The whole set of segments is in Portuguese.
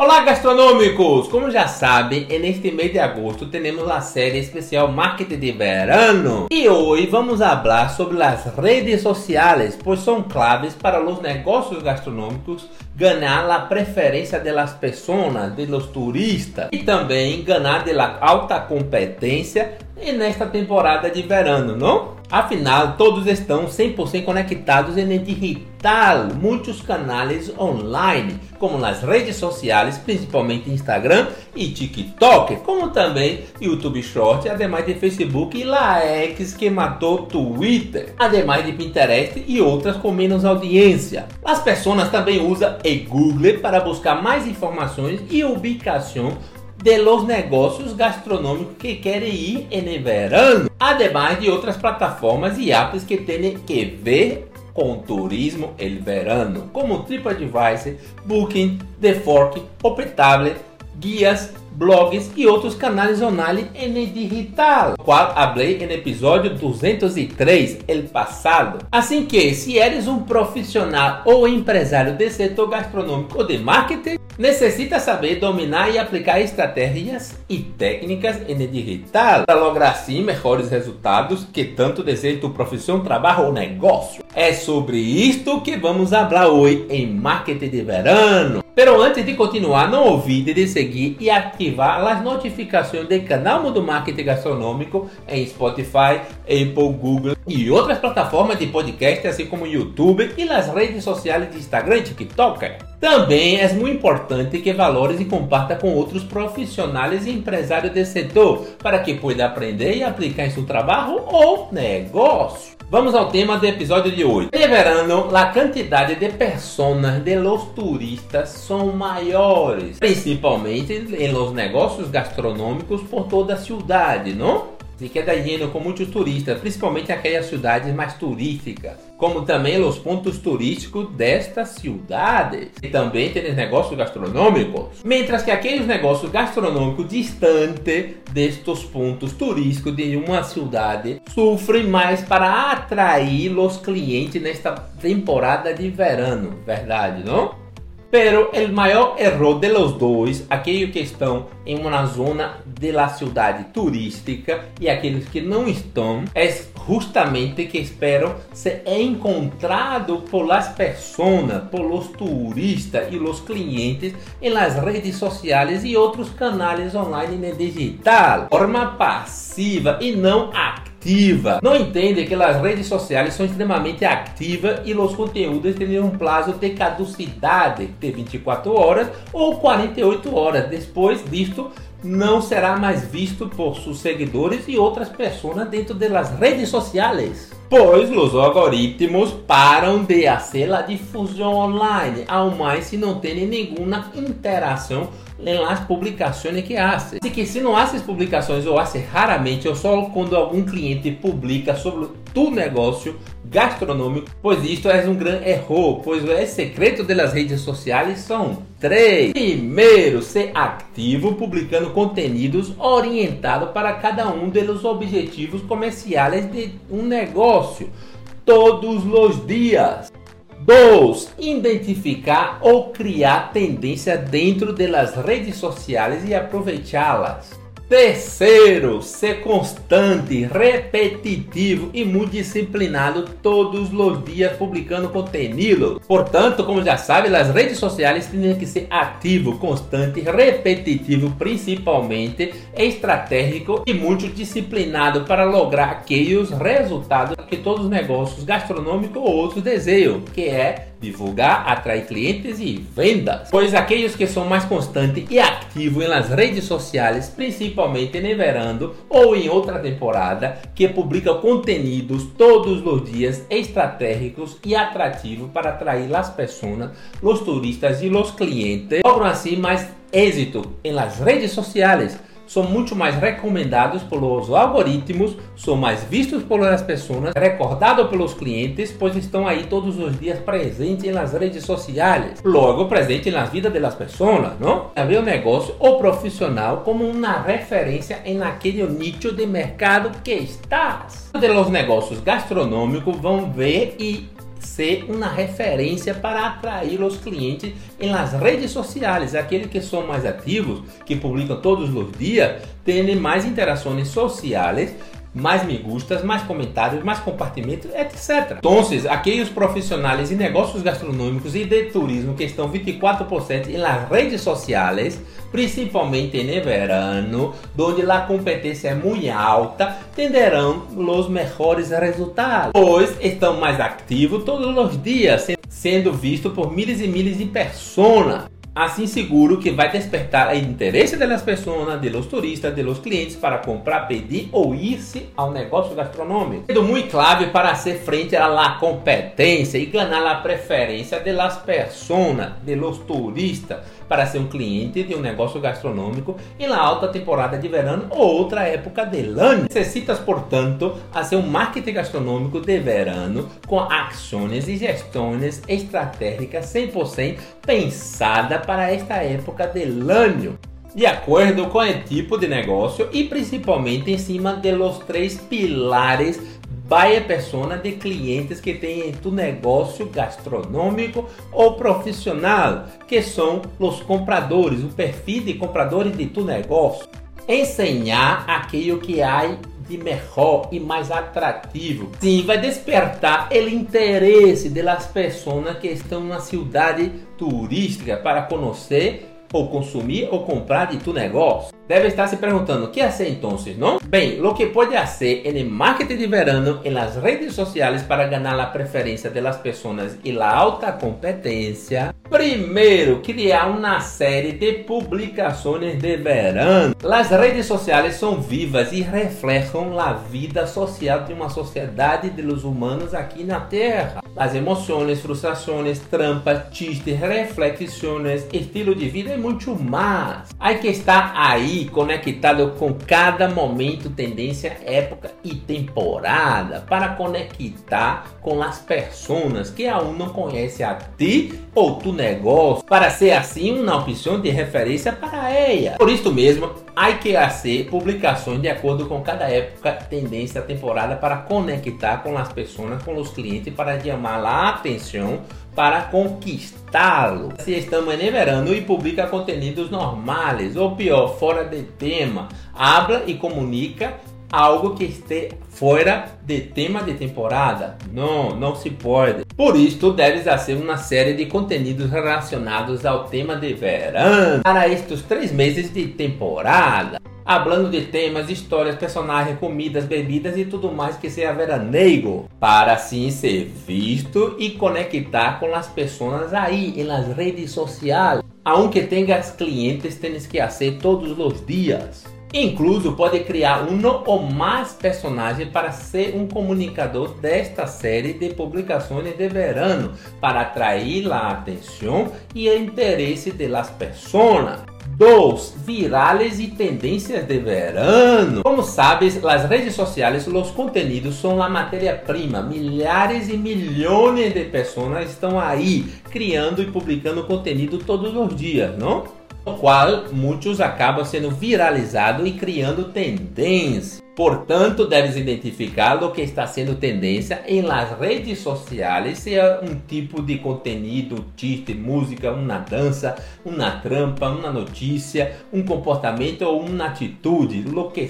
Olá gastronômicos! Como já sabem, neste mês de agosto temos a série especial Marketing de Verano e hoje vamos falar sobre as redes sociais, pois são claves para os negócios gastronômicos ganhar a preferência das pessoas, dos turistas e também ganhar da alta competência nesta temporada de verano, não? Afinal, todos estão 100% conectados em digital, muitos canais online, como nas redes sociais, principalmente Instagram e TikTok, como também YouTube Short, ademais de Facebook e Laex que matou Twitter, ademais de Pinterest e outras com menos audiência. As pessoas também usam e Google para buscar mais informações e ubicação de los negócios gastronômicos que querem ir em verano, ademais de outras plataformas e apps que têm que ver com turismo el verano, como TripAdvisor, Booking, The Fork, Optable, guias, blogs e outros canais online em digital, qual falei no episódio 203, el passado. Assim que, se eres um profissional ou empresário de setor gastronômico ou de marketing, necessita saber dominar e aplicar estratégias e técnicas em digital para lograr assim melhores resultados que tanto deseja tu profissão, trabalho ou negócio. É sobre isto que vamos falar hoje em Marketing de Verano. Pero antes de continuar, não olvide de seguir e ativar as notificações do canal Mundo Marketing Gastronômico em Spotify, Apple, Google e outras plataformas de podcast, assim como YouTube e nas redes sociais de Instagram e TikTok. Também é muito importante que valores e comparta com outros profissionais e empresários desse setor para que possa aprender e aplicar em seu trabalho ou negócio. Vamos ao tema do episódio de hoje. De verano, a quantidade de pessoas de los turistas são maiores, principalmente em los negócios gastronômicos por toda a cidade, não? E queda lleno com muitos turistas, principalmente aquelas cidades mais turísticas, como também os pontos turísticos destas cidades. E também tem negócios gastronômicos, mientras que aqueles negócios gastronômicos distantes destes pontos turísticos de uma cidade sofrem mais para atrair os clientes nesta temporada de verano, verdade, não? Pero o maior erro de los dois, aqueles que estão em uma zona de la cidade turística e aqueles que não estão, é justamente que esperam ser encontrado por las pessoas, por los turistas e los clientes em las redes sociais e outros canais online no digital, forma passiva e não ativa Não entende que as redes sociais são extremamente ativas e os conteúdos têm um prazo de caducidade de 24 horas ou 48 horas. Depois disto, não será mais visto por seus seguidores e outras pessoas dentro das redes sociais. Pois os algoritmos param de fazer a difusão online, ao mais se não tem nenhuma interação nas publicações que hace. Así que se não haces publicações ou haces raramente ou só quando algum cliente publica sobre tu negócio gastronômico, pois isto é um grande erro, pois o secreto das redes sociais são três. Primeiro, ser ativo publicando conteúdos orientados para cada um dos objetivos comerciais de um negócio todos os dias. 2. Identificar ou criar tendência dentro das redes sociais e aproveitá-las. Terceiro, ser constante, repetitivo e muito disciplinado todos os dias publicando conteúdo. Portanto, como já sabe, as redes sociais têm que ser ativo, constante, repetitivo, principalmente estratégico e muito disciplinado para lograr aqueles resultados que todos os negócios gastronômicos ou outros desejam, que é divulgar, atrair clientes e vendas. Pois aqueles que são mais constantes e ativos nas redes sociais, principalmente no verão ou em outra temporada, que publicam conteúdos todos os dias estratégicos e atrativos para atrair as pessoas, os turistas e os clientes, logram assim mais êxito em las redes sociais são muito mais recomendados pelos algoritmos, são mais vistos pelas pessoas, recordados pelos clientes, pois estão aí todos os dias presentes nas redes sociais, logo presente na vida das pessoas, não? É ver o negócio ou profissional como uma referência em aquele nicho de mercado que estás. Los negócios gastronômicos vão ver e ser uma referência para atrair os clientes las redes sociais. Aqueles que são mais ativos, que publicam todos os dias, têm mais interações sociais mais me gustas, mais comentários, mais compartimentos, etc. Então, aqueles profissionais em negócios gastronômicos e de turismo que estão 24% em las redes sociais, principalmente no verano, onde a competência é muito alta, tenderão os melhores resultados, pois estão mais ativos todos os dias, sendo vistos por milhares e milhares de pessoas assim seguro que vai despertar o interesse das pessoas, dos turistas, dos clientes para comprar, pedir ou ir-se ao negócio gastronômico. Sendo muito clave para ser frente à competência e ganhar a preferência das pessoas, dos turistas para ser um cliente de um negócio gastronômico em la alta temporada de verão ou outra época del ano. Necessitas, portanto, fazer um marketing gastronômico de verano com ações e gestões estratégicas 100% pensada para esta época del ano de acordo com o tipo de negócio e principalmente em cima de los três pilares a persona de clientes que têm tu negócio gastronômico ou profissional, que são os compradores, o perfil de compradores de tu negócio. Ensinar aquilo que há de melhor e mais atrativo. Sim, vai despertar o interesse das pessoas que estão na cidade turística para conhecer ou consumir ou comprar de tu negócio. Deve estar se perguntando, ¿qué hacer entonces, no? Bem, lo que pode hacer en el marketing de verano en las redes sociales para ganar la preferencia de las personas y la alta competencia. Primeiro, criar uma série de publicações de verano. As redes sociais são vivas e refletem a vida social de uma sociedade de los humanos aqui na Terra. As emoções, frustrações, trampas, chistes, reflexões, estilo de vida e muito mais. Há que estar aí conectado com cada momento, tendência, época e temporada para conectar com as pessoas que aún não conhecem a ti ou tu negócio, para ser assim uma opção de referência para ela. Por isso mesmo, há que fazer publicações de acordo com cada época, tendência, temporada para conectar com as pessoas, com os clientes, para chamar a atenção para conquistá-lo. Se estamos em verano e publica conteúdos normais, ou pior, fora de tema, habla e comunica algo que esteja fora de tema de temporada. Não, não se pode. Por isso, deves fazer uma série de conteúdos relacionados ao tema de verão para estes três meses de temporada. Hablando de temas, histórias, personagens, comidas, bebidas e tudo mais que seja veraneio, para assim ser visto e conectar com as pessoas aí nas redes sociais, aunque tenhas clientes, tens que fazer todos os dias. Incluso pode criar um ou mais personagens para ser um comunicador desta série de publicações de verano para atrair a atenção e o interesse das pessoas. 2. Virales e tendências de verano. Como sabes, as redes sociais, os conteúdos são a matéria-prima. Milhares e milhões de pessoas estão aí criando e publicando conteúdo todos os dias, não? O qual muitos acabam sendo viralizados e criando tendência. Portanto, deves identificar o que está sendo tendência em las redes sociais, seja um tipo de conteúdo, chiste, música, uma dança, uma trampa, uma notícia, um comportamento ou uma atitude, o que.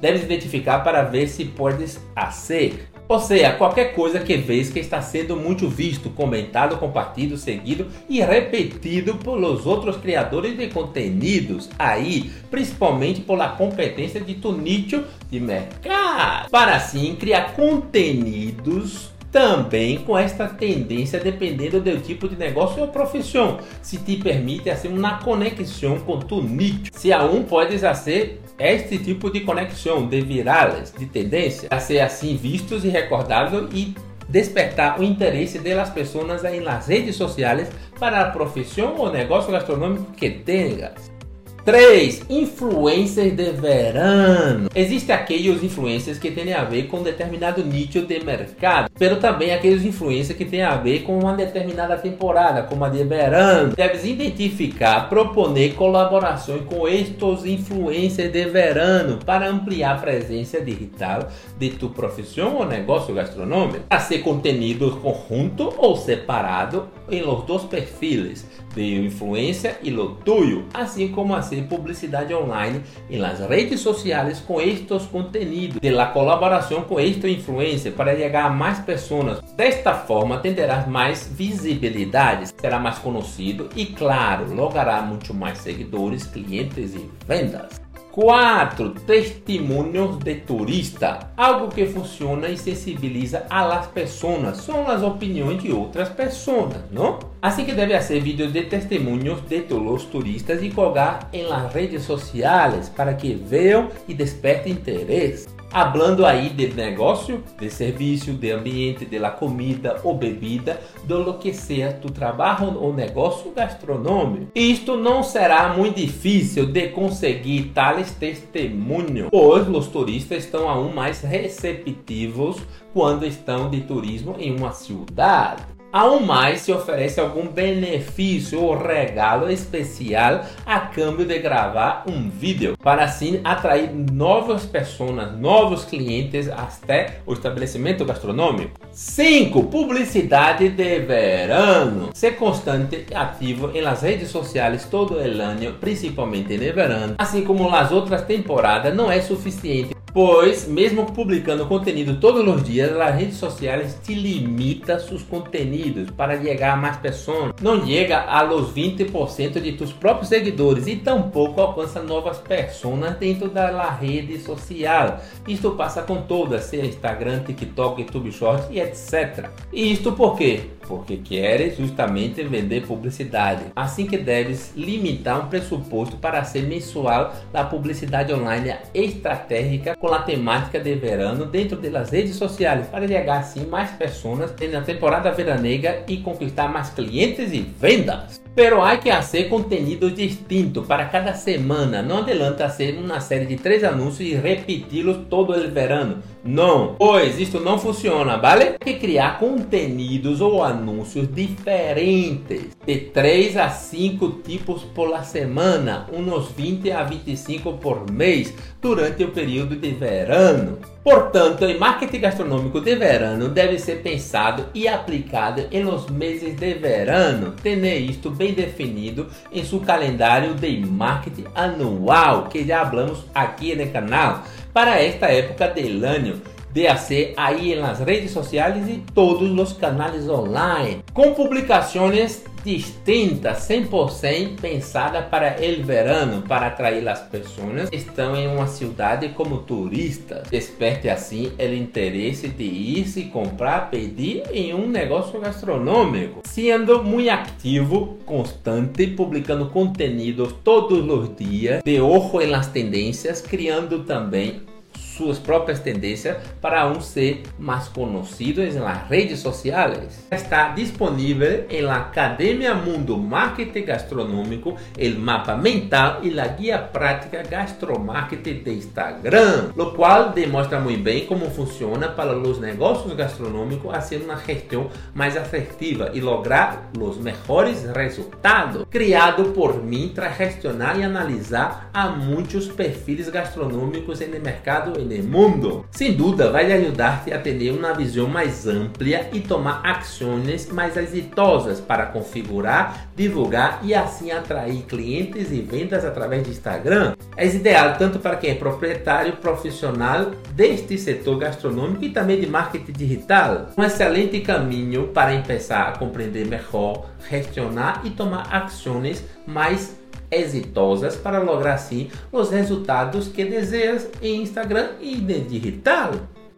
Deves identificar para ver se podes fazer ou seja, qualquer coisa que vês que está sendo muito visto, comentado, compartilhado, seguido e repetido pelos outros criadores de conteúdos aí, principalmente pela competência de tu nicho de mercado. Para assim criar conteúdos também com esta tendência dependendo do tipo de negócio ou profissão, se te permite assim uma conexão com tu nicho. Se a um podes fazer este tipo de conexão de virales, de tendência, a ser assim vistos e recordados e despertar o interesse das pessoas las redes sociais para a profissão ou negócio gastronômico que tenhas. 3. Influencers de verano. Existem aqueles influencers que têm a ver com determinado nicho de mercado, mas também aqueles influencers que têm a ver com uma determinada temporada, como a de verano. Deves identificar, proponer colaborações com estes influencers de verano para ampliar a presença digital de tu profissão ou negócio gastronômico. A ser conteúdo conjunto ou separado em los dois perfis de influência e lo tuyo, assim como fazer publicidade online em las redes sociais com estes conteúdos, de la com este influencer para chegar a mais pessoas. Desta forma, terás mais visibilidade, será mais conhecido e, claro, logrará muito mais seguidores, clientes e vendas. 4. Testemunhos de turista. Algo que funciona e sensibiliza a las pessoas. São as opiniões de outras pessoas, não? Assim que deve ser vídeos de testemunhos de los turistas e colgar em las redes sociais para que vejam e despertem interesse hablando aí de negócio, de serviço, de ambiente, de la comida ou bebida, do lo que seja tu trabalho ou negócio gastronômico. Isto não será muito difícil de conseguir tales testemunhos, pois os turistas estão aún mais receptivos quando estão de turismo em uma cidade. Ao mais, se oferece algum benefício ou regalo especial a câmbio de gravar um vídeo, para assim atrair novas pessoas, novos clientes até o estabelecimento gastronômico. 5. Publicidade de verano. Ser constante e ativo em las redes sociais todo o ano, principalmente no verano, assim como nas outras temporadas, não é suficiente Pois, mesmo publicando conteúdo todos os dias, as redes sociais te limita seus conteúdos para chegar a mais pessoas. Não chega a los 20% de tus próprios seguidores e tampouco alcança novas pessoas dentro da rede social. Isto passa com todas, seja Instagram, TikTok, YouTube Shorts e etc. E isto por quê? Porque queres justamente vender publicidade. Assim que deves limitar um pressuposto para ser mensual da publicidade online estratégica com a temática de verano dentro das redes sociais para chegar assim mais pessoas na temporada veranega e conquistar mais clientes e vendas. Pero hay que hacer contenido distinto para cada semana. Não adianta hacer uma série de três anúncios e repeti-los todo o verano. Não, pois isto não funciona, vale? Tem que criar conteúdos ou anúncios diferentes, de 3 a 5 tipos por semana, uns 20 a 25 por mês, durante o período de verano. Portanto, o marketing gastronômico de verano deve ser pensado e aplicado em meses de verano, tendo isto bem definido em seu calendário de marketing anual, que já falamos aqui no canal, para esta época del año de hacer ahí en las redes sociales y todos los canales online, com publicações distintas, 100% pensada para o verano, para atrair as pessoas que estão em uma cidade como turistas. Desperte assim o interesse de ir se comprar, pedir em um negócio gastronômico, sendo muito ativo, constante, publicando conteúdos todos os dias, de ojo em las tendências, criando também suas próprias tendências para um ser mais conhecido nas redes sociais. Está disponível em la Academia Mundo Marketing Gastronômico, el mapa mental e la guia prática gastromarketing de Instagram, lo qual demonstra muito bem como funciona para os negócios gastronômicos fazer uma gestão mais assertiva e lograr os melhores resultados. Criado por mim para gestionar e analisar a muitos perfis gastronômicos no mercado mundo. Sem dúvida, vai ajudar-te a ter uma visão mais ampla e tomar ações mais exitosas para configurar, divulgar e assim atrair clientes e vendas através de Instagram. É ideal tanto para quem é proprietário profissional deste setor gastronômico e também de marketing digital. Um excelente caminho para começar a compreender melhor, gestionar e tomar ações mais exitosas para lograr assim os resultados que desejas em Instagram e de digital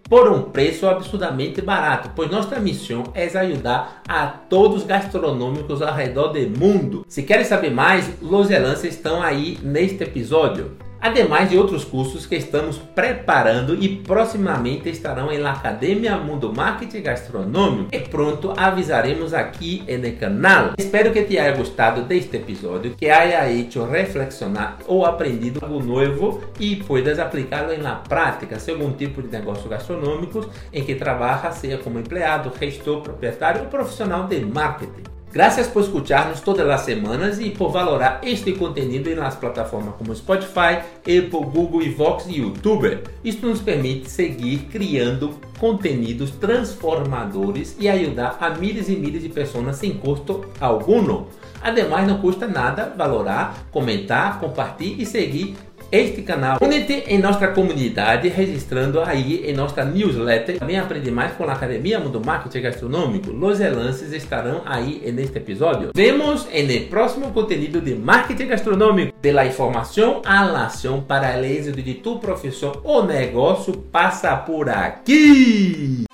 por um preço absurdamente barato, pois nossa missão é ajudar a todos os gastronômicos ao redor do mundo. Se querem saber mais, os lances estão aí neste episódio. Además de outros cursos que estamos preparando e proximamente estarão na Academia Mundo Marketing Gastronômico e pronto avisaremos aqui no canal. Espero que te haya gostado deste episódio, que haya hecho reflexionar ou aprendido algo novo e puedas aplicá-lo na prática, se algum tipo de negócio gastronômico em que trabalha, seja como empregado, gestor, proprietário ou profissional de marketing. Gracias por escucharnos todas as semanas e por valorar este conteúdo nas plataformas como Spotify, Apple, Google, Vox e YouTube. Isto nos permite seguir criando conteúdos transformadores e ajudar a milhares e milhares de pessoas sem custo algum. Ademais, não custa nada valorar, comentar, compartilhar e seguir este canal. Une-te em nossa comunidade registrando aí em nossa newsletter. Também aprende mais com a Academia Mundo Marketing Gastronômico. Os lances estarão aí neste episódio. Vemos no próximo conteúdo de marketing gastronômico. De la informação à ação para o êxito de tu profissão ou negócio passa por aqui.